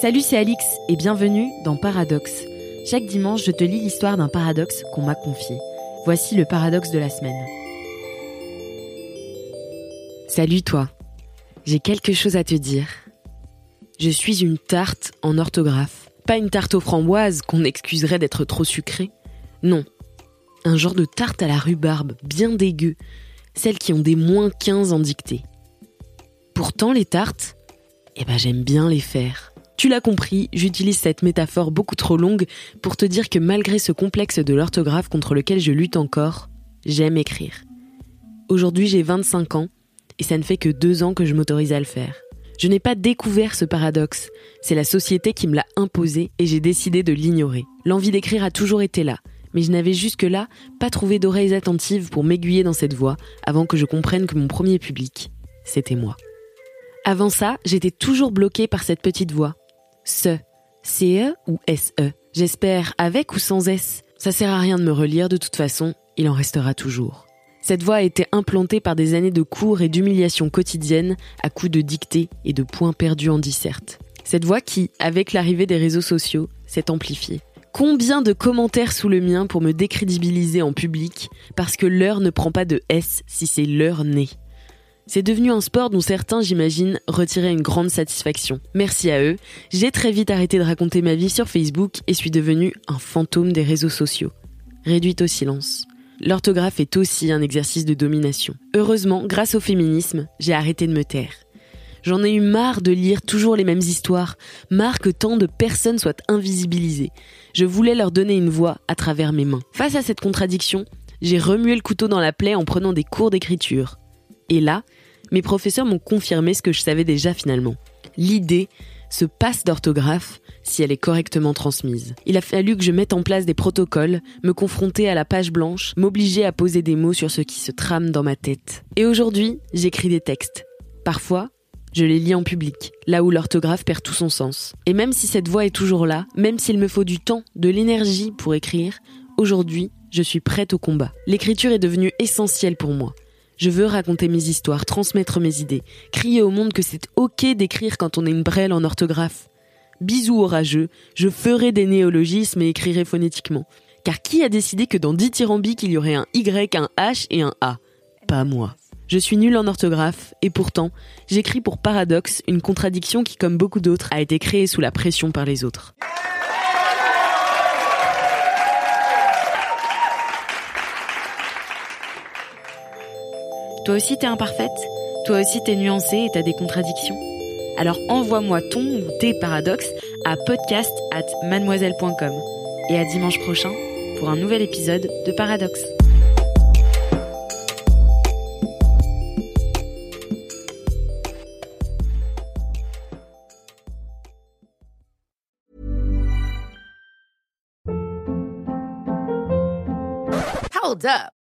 Salut, c'est Alix et bienvenue dans Paradoxe. Chaque dimanche, je te lis l'histoire d'un paradoxe qu'on m'a confié. Voici le paradoxe de la semaine. Salut toi, j'ai quelque chose à te dire. Je suis une tarte en orthographe. Pas une tarte aux framboises qu'on excuserait d'être trop sucrée. Non, un genre de tarte à la rhubarbe, bien dégueu, celles qui ont des moins 15 en dictée. Pourtant, les tartes, eh ben j'aime bien les faire. Tu l'as compris, j'utilise cette métaphore beaucoup trop longue pour te dire que malgré ce complexe de l'orthographe contre lequel je lutte encore, j'aime écrire. Aujourd'hui j'ai 25 ans et ça ne fait que deux ans que je m'autorise à le faire. Je n'ai pas découvert ce paradoxe, c'est la société qui me l'a imposé et j'ai décidé de l'ignorer. L'envie d'écrire a toujours été là, mais je n'avais jusque-là pas trouvé d'oreilles attentives pour m'aiguiller dans cette voie avant que je comprenne que mon premier public, c'était moi. Avant ça, j'étais toujours bloquée par cette petite voix, ce. CE ou SE J'espère avec ou sans S Ça sert à rien de me relire de toute façon, il en restera toujours. Cette voix a été implantée par des années de cours et d'humiliation quotidienne à coups de dictées et de points perdus en disserte. Cette voix qui, avec l'arrivée des réseaux sociaux, s'est amplifiée. Combien de commentaires sous le mien pour me décrédibiliser en public parce que l'heure ne prend pas de S si c'est l'heure née? C'est devenu un sport dont certains, j'imagine, retiraient une grande satisfaction. Merci à eux, j'ai très vite arrêté de raconter ma vie sur Facebook et suis devenue un fantôme des réseaux sociaux. Réduite au silence. L'orthographe est aussi un exercice de domination. Heureusement, grâce au féminisme, j'ai arrêté de me taire. J'en ai eu marre de lire toujours les mêmes histoires, marre que tant de personnes soient invisibilisées. Je voulais leur donner une voix à travers mes mains. Face à cette contradiction, j'ai remué le couteau dans la plaie en prenant des cours d'écriture. Et là, mes professeurs m'ont confirmé ce que je savais déjà finalement. L'idée se passe d'orthographe si elle est correctement transmise. Il a fallu que je mette en place des protocoles, me confronter à la page blanche, m'obliger à poser des mots sur ce qui se trame dans ma tête. Et aujourd'hui, j'écris des textes. Parfois, je les lis en public, là où l'orthographe perd tout son sens. Et même si cette voix est toujours là, même s'il me faut du temps, de l'énergie pour écrire, aujourd'hui, je suis prête au combat. L'écriture est devenue essentielle pour moi. Je veux raconter mes histoires, transmettre mes idées, crier au monde que c'est ok d'écrire quand on est une brêle en orthographe. Bisous orageux, je ferai des néologismes et écrirai phonétiquement. Car qui a décidé que dans dithyrambiques il y aurait un Y, un H et un A? Pas moi. Je suis nulle en orthographe et pourtant, j'écris pour paradoxe, une contradiction qui, comme beaucoup d'autres, a été créée sous la pression par les autres. Toi aussi t'es imparfaite Toi aussi t'es nuancée et t'as des contradictions Alors envoie-moi ton ou tes paradoxes à podcast at mademoiselle.com. Et à dimanche prochain pour un nouvel épisode de Paradoxe. Hold up.